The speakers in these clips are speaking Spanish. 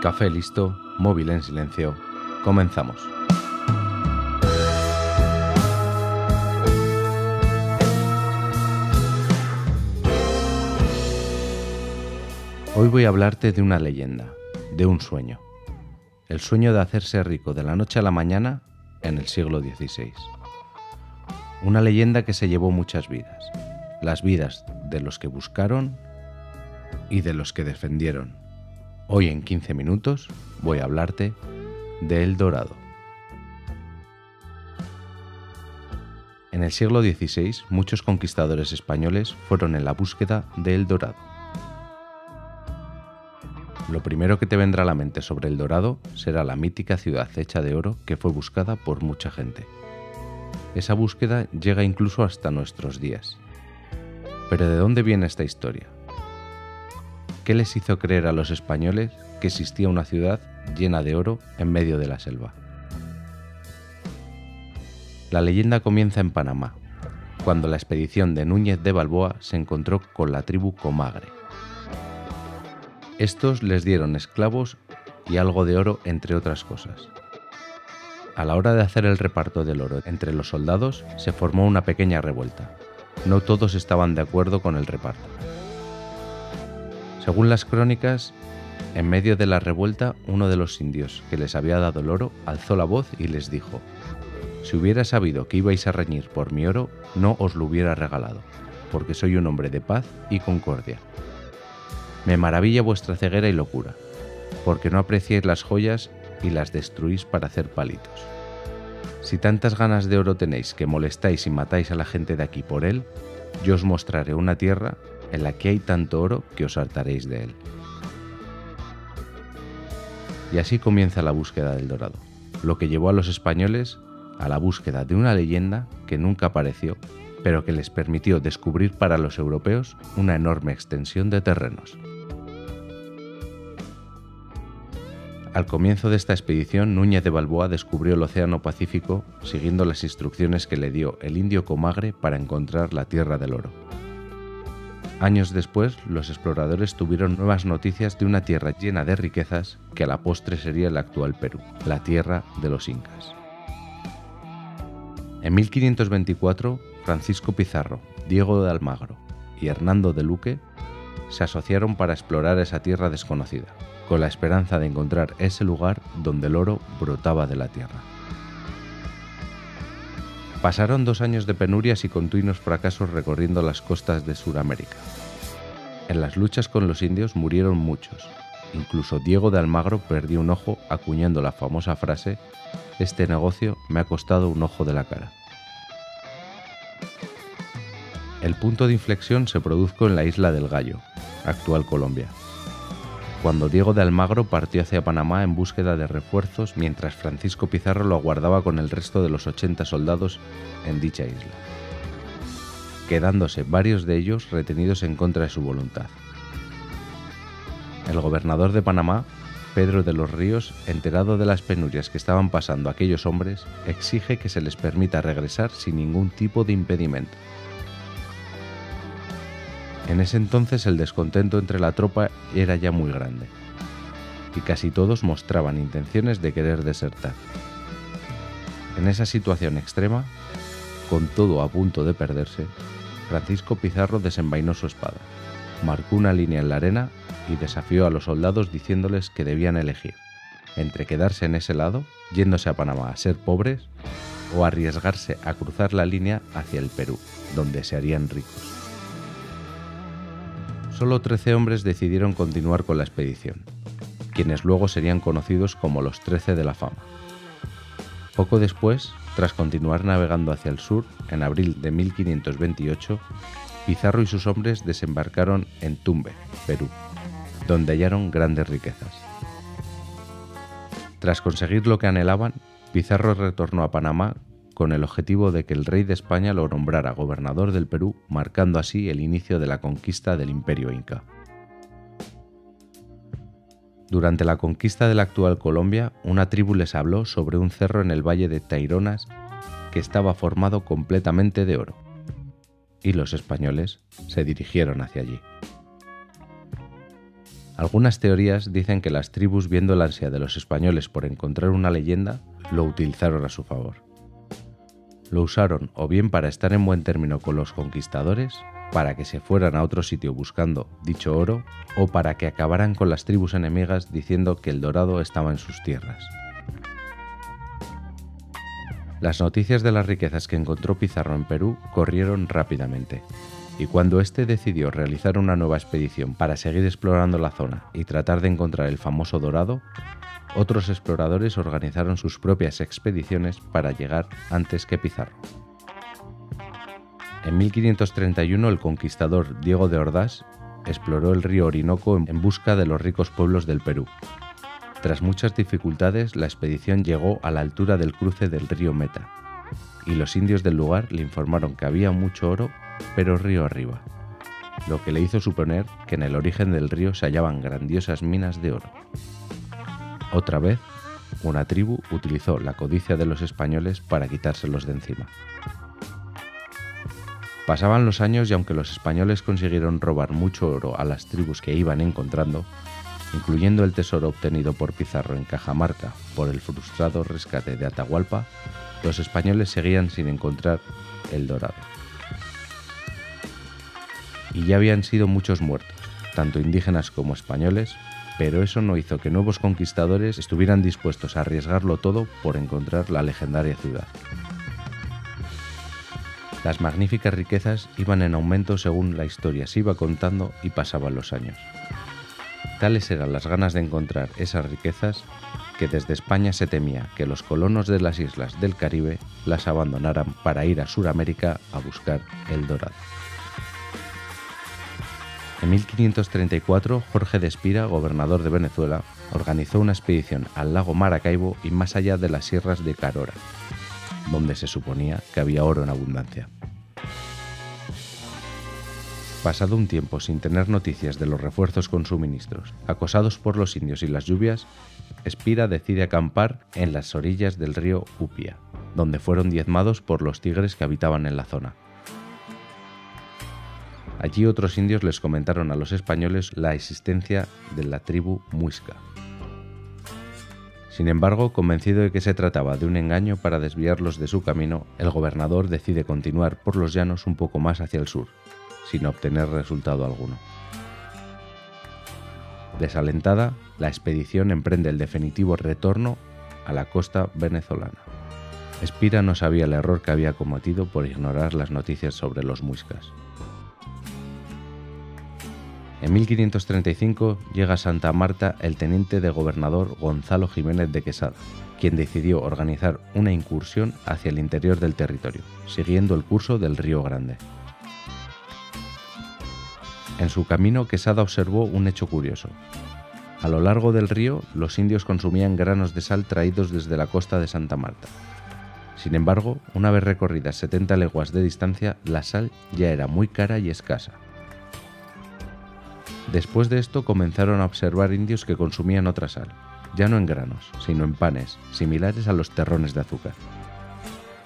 Café listo, móvil en silencio. Comenzamos. Hoy voy a hablarte de una leyenda, de un sueño. El sueño de hacerse rico de la noche a la mañana en el siglo XVI. Una leyenda que se llevó muchas vidas. Las vidas de los que buscaron y de los que defendieron. Hoy en 15 minutos voy a hablarte de El Dorado. En el siglo XVI muchos conquistadores españoles fueron en la búsqueda de El Dorado. Lo primero que te vendrá a la mente sobre El Dorado será la mítica ciudad hecha de oro que fue buscada por mucha gente. Esa búsqueda llega incluso hasta nuestros días. Pero ¿de dónde viene esta historia? ¿Qué les hizo creer a los españoles que existía una ciudad llena de oro en medio de la selva? La leyenda comienza en Panamá, cuando la expedición de Núñez de Balboa se encontró con la tribu Comagre. Estos les dieron esclavos y algo de oro, entre otras cosas. A la hora de hacer el reparto del oro entre los soldados, se formó una pequeña revuelta. No todos estaban de acuerdo con el reparto. Según las crónicas, en medio de la revuelta, uno de los indios que les había dado el oro alzó la voz y les dijo, Si hubiera sabido que ibais a reñir por mi oro, no os lo hubiera regalado, porque soy un hombre de paz y concordia. Me maravilla vuestra ceguera y locura, porque no apreciáis las joyas y las destruís para hacer palitos. Si tantas ganas de oro tenéis que molestáis y matáis a la gente de aquí por él, yo os mostraré una tierra en la que hay tanto oro que os hartaréis de él. Y así comienza la búsqueda del dorado, lo que llevó a los españoles a la búsqueda de una leyenda que nunca apareció, pero que les permitió descubrir para los europeos una enorme extensión de terrenos. Al comienzo de esta expedición, Núñez de Balboa descubrió el Océano Pacífico siguiendo las instrucciones que le dio el indio Comagre para encontrar la Tierra del Oro. Años después, los exploradores tuvieron nuevas noticias de una tierra llena de riquezas que a la postre sería el actual Perú, la tierra de los incas. En 1524, Francisco Pizarro, Diego de Almagro y Hernando de Luque se asociaron para explorar esa tierra desconocida, con la esperanza de encontrar ese lugar donde el oro brotaba de la tierra. Pasaron dos años de penurias y continuos fracasos recorriendo las costas de Sudamérica. En las luchas con los indios murieron muchos. Incluso Diego de Almagro perdió un ojo acuñando la famosa frase, este negocio me ha costado un ojo de la cara. El punto de inflexión se produjo en la isla del Gallo, actual Colombia, cuando Diego de Almagro partió hacia Panamá en búsqueda de refuerzos mientras Francisco Pizarro lo aguardaba con el resto de los 80 soldados en dicha isla, quedándose varios de ellos retenidos en contra de su voluntad. El gobernador de Panamá, Pedro de los Ríos, enterado de las penurias que estaban pasando aquellos hombres, exige que se les permita regresar sin ningún tipo de impedimento. En ese entonces el descontento entre la tropa era ya muy grande, y casi todos mostraban intenciones de querer desertar. En esa situación extrema, con todo a punto de perderse, Francisco Pizarro desenvainó su espada, marcó una línea en la arena y desafió a los soldados diciéndoles que debían elegir entre quedarse en ese lado, yéndose a Panamá a ser pobres, o arriesgarse a cruzar la línea hacia el Perú, donde se harían ricos solo 13 hombres decidieron continuar con la expedición, quienes luego serían conocidos como los Trece de la Fama. Poco después, tras continuar navegando hacia el sur, en abril de 1528, Pizarro y sus hombres desembarcaron en Tumbe, Perú, donde hallaron grandes riquezas. Tras conseguir lo que anhelaban, Pizarro retornó a Panamá con el objetivo de que el rey de España lo nombrara gobernador del Perú, marcando así el inicio de la conquista del imperio inca. Durante la conquista de la actual Colombia, una tribu les habló sobre un cerro en el valle de Taironas que estaba formado completamente de oro, y los españoles se dirigieron hacia allí. Algunas teorías dicen que las tribus, viendo la ansia de los españoles por encontrar una leyenda, lo utilizaron a su favor. Lo usaron o bien para estar en buen término con los conquistadores, para que se fueran a otro sitio buscando dicho oro, o para que acabaran con las tribus enemigas diciendo que el dorado estaba en sus tierras. Las noticias de las riquezas que encontró Pizarro en Perú corrieron rápidamente, y cuando éste decidió realizar una nueva expedición para seguir explorando la zona y tratar de encontrar el famoso dorado, otros exploradores organizaron sus propias expediciones para llegar antes que Pizarro. En 1531 el conquistador Diego de Ordaz exploró el río Orinoco en busca de los ricos pueblos del Perú. Tras muchas dificultades, la expedición llegó a la altura del cruce del río Meta, y los indios del lugar le informaron que había mucho oro, pero río arriba, lo que le hizo suponer que en el origen del río se hallaban grandiosas minas de oro. Otra vez, una tribu utilizó la codicia de los españoles para quitárselos de encima. Pasaban los años y aunque los españoles consiguieron robar mucho oro a las tribus que iban encontrando, incluyendo el tesoro obtenido por Pizarro en Cajamarca por el frustrado rescate de Atahualpa, los españoles seguían sin encontrar el dorado. Y ya habían sido muchos muertos, tanto indígenas como españoles, pero eso no hizo que nuevos conquistadores estuvieran dispuestos a arriesgarlo todo por encontrar la legendaria ciudad. Las magníficas riquezas iban en aumento según la historia se iba contando y pasaban los años. Tales eran las ganas de encontrar esas riquezas que desde España se temía que los colonos de las islas del Caribe las abandonaran para ir a Sudamérica a buscar el dorado. En 1534, Jorge de Espira, gobernador de Venezuela, organizó una expedición al lago Maracaibo y más allá de las sierras de Carora, donde se suponía que había oro en abundancia. Pasado un tiempo sin tener noticias de los refuerzos con suministros, acosados por los indios y las lluvias, Espira decide acampar en las orillas del río Upia, donde fueron diezmados por los tigres que habitaban en la zona. Allí otros indios les comentaron a los españoles la existencia de la tribu Muisca. Sin embargo, convencido de que se trataba de un engaño para desviarlos de su camino, el gobernador decide continuar por los llanos un poco más hacia el sur, sin obtener resultado alguno. Desalentada, la expedición emprende el definitivo retorno a la costa venezolana. Espira no sabía el error que había cometido por ignorar las noticias sobre los muiscas. En 1535 llega a Santa Marta el teniente de gobernador Gonzalo Jiménez de Quesada, quien decidió organizar una incursión hacia el interior del territorio, siguiendo el curso del Río Grande. En su camino, Quesada observó un hecho curioso. A lo largo del río, los indios consumían granos de sal traídos desde la costa de Santa Marta. Sin embargo, una vez recorridas 70 leguas de distancia, la sal ya era muy cara y escasa. Después de esto comenzaron a observar indios que consumían otra sal, ya no en granos, sino en panes, similares a los terrones de azúcar.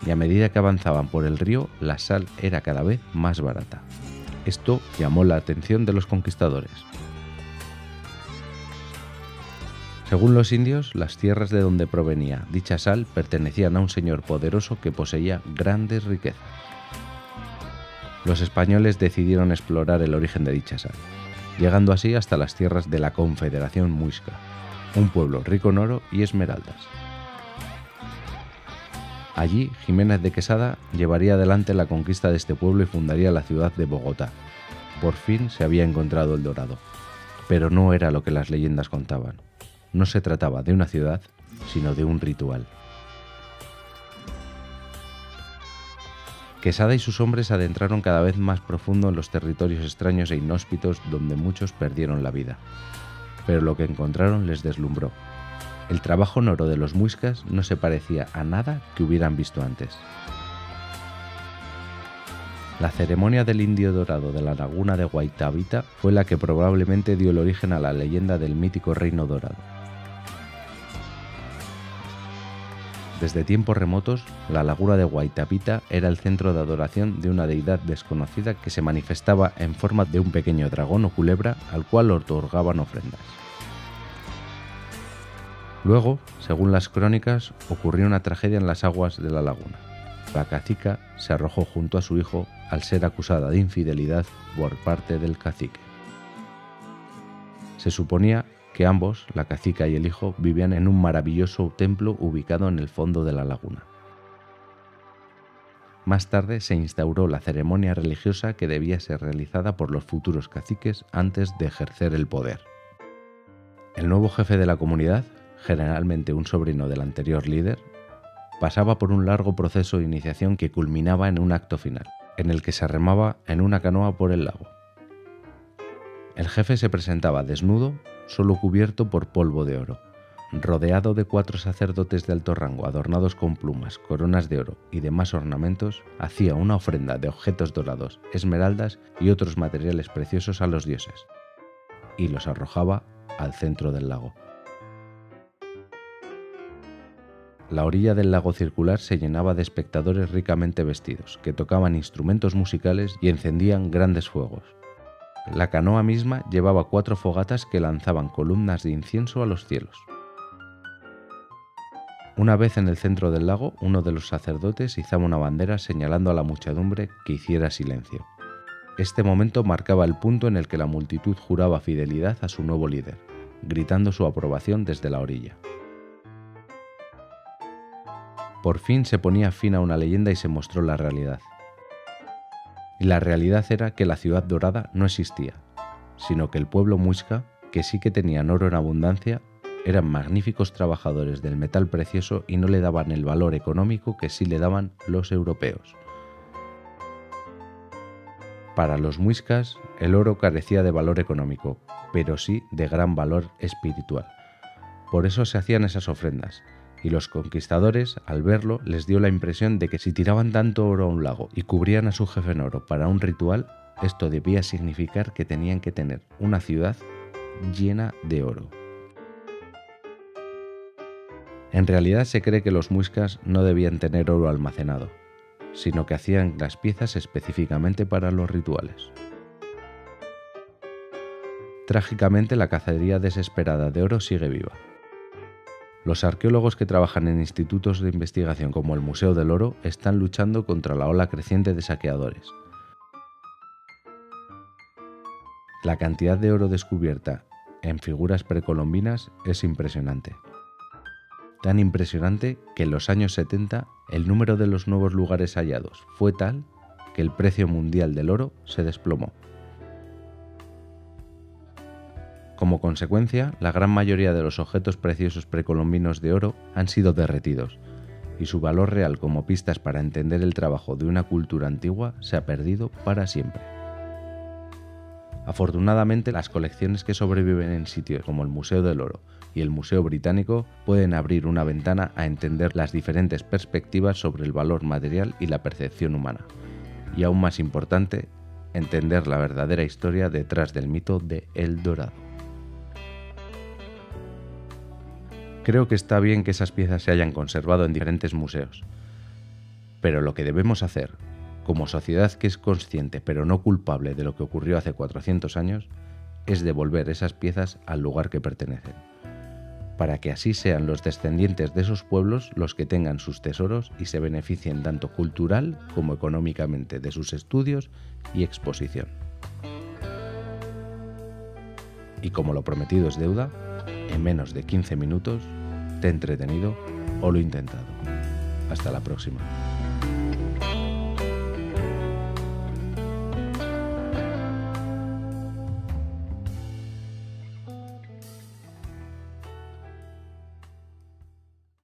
Y a medida que avanzaban por el río, la sal era cada vez más barata. Esto llamó la atención de los conquistadores. Según los indios, las tierras de donde provenía dicha sal pertenecían a un señor poderoso que poseía grandes riquezas. Los españoles decidieron explorar el origen de dicha sal llegando así hasta las tierras de la Confederación Muisca, un pueblo rico en oro y esmeraldas. Allí, Jiménez de Quesada llevaría adelante la conquista de este pueblo y fundaría la ciudad de Bogotá. Por fin se había encontrado el dorado, pero no era lo que las leyendas contaban. No se trataba de una ciudad, sino de un ritual. Quesada y sus hombres adentraron cada vez más profundo en los territorios extraños e inhóspitos donde muchos perdieron la vida. Pero lo que encontraron les deslumbró. El trabajo en oro de los muiscas no se parecía a nada que hubieran visto antes. La ceremonia del indio dorado de la laguna de Guaitavita fue la que probablemente dio el origen a la leyenda del mítico reino dorado. Desde tiempos remotos, la laguna de Guaitapita era el centro de adoración de una deidad desconocida que se manifestaba en forma de un pequeño dragón o culebra al cual otorgaban ofrendas. Luego, según las crónicas, ocurrió una tragedia en las aguas de la laguna. La cacica se arrojó junto a su hijo al ser acusada de infidelidad por parte del cacique. Se suponía que ambos, la cacica y el hijo, vivían en un maravilloso templo ubicado en el fondo de la laguna. Más tarde se instauró la ceremonia religiosa que debía ser realizada por los futuros caciques antes de ejercer el poder. El nuevo jefe de la comunidad, generalmente un sobrino del anterior líder, pasaba por un largo proceso de iniciación que culminaba en un acto final, en el que se remaba en una canoa por el lago. El jefe se presentaba desnudo, solo cubierto por polvo de oro, rodeado de cuatro sacerdotes de alto rango adornados con plumas, coronas de oro y demás ornamentos, hacía una ofrenda de objetos dorados, esmeraldas y otros materiales preciosos a los dioses, y los arrojaba al centro del lago. La orilla del lago circular se llenaba de espectadores ricamente vestidos, que tocaban instrumentos musicales y encendían grandes fuegos. La canoa misma llevaba cuatro fogatas que lanzaban columnas de incienso a los cielos. Una vez en el centro del lago, uno de los sacerdotes izaba una bandera señalando a la muchedumbre que hiciera silencio. Este momento marcaba el punto en el que la multitud juraba fidelidad a su nuevo líder, gritando su aprobación desde la orilla. Por fin se ponía fin a una leyenda y se mostró la realidad. Y la realidad era que la ciudad dorada no existía, sino que el pueblo muisca, que sí que tenían oro en abundancia, eran magníficos trabajadores del metal precioso y no le daban el valor económico que sí le daban los europeos. Para los muiscas, el oro carecía de valor económico, pero sí de gran valor espiritual. Por eso se hacían esas ofrendas, y los conquistadores, al verlo, les dio la impresión de que si tiraban tanto oro a un lago y cubrían a su jefe en oro para un ritual, esto debía significar que tenían que tener una ciudad llena de oro. En realidad se cree que los muiscas no debían tener oro almacenado, sino que hacían las piezas específicamente para los rituales. Trágicamente la cacería desesperada de oro sigue viva. Los arqueólogos que trabajan en institutos de investigación como el Museo del Oro están luchando contra la ola creciente de saqueadores. La cantidad de oro descubierta en figuras precolombinas es impresionante. Tan impresionante que en los años 70 el número de los nuevos lugares hallados fue tal que el precio mundial del oro se desplomó. Como consecuencia, la gran mayoría de los objetos preciosos precolombinos de oro han sido derretidos, y su valor real como pistas para entender el trabajo de una cultura antigua se ha perdido para siempre. Afortunadamente, las colecciones que sobreviven en sitios como el Museo del Oro y el Museo Británico pueden abrir una ventana a entender las diferentes perspectivas sobre el valor material y la percepción humana. Y aún más importante, entender la verdadera historia detrás del mito de El Dorado. Creo que está bien que esas piezas se hayan conservado en diferentes museos. Pero lo que debemos hacer, como sociedad que es consciente pero no culpable de lo que ocurrió hace 400 años, es devolver esas piezas al lugar que pertenecen, para que así sean los descendientes de esos pueblos los que tengan sus tesoros y se beneficien tanto cultural como económicamente de sus estudios y exposición. Y como lo prometido es deuda, en menos de 15 minutos, te he entretenido o lo he intentado. Hasta la próxima.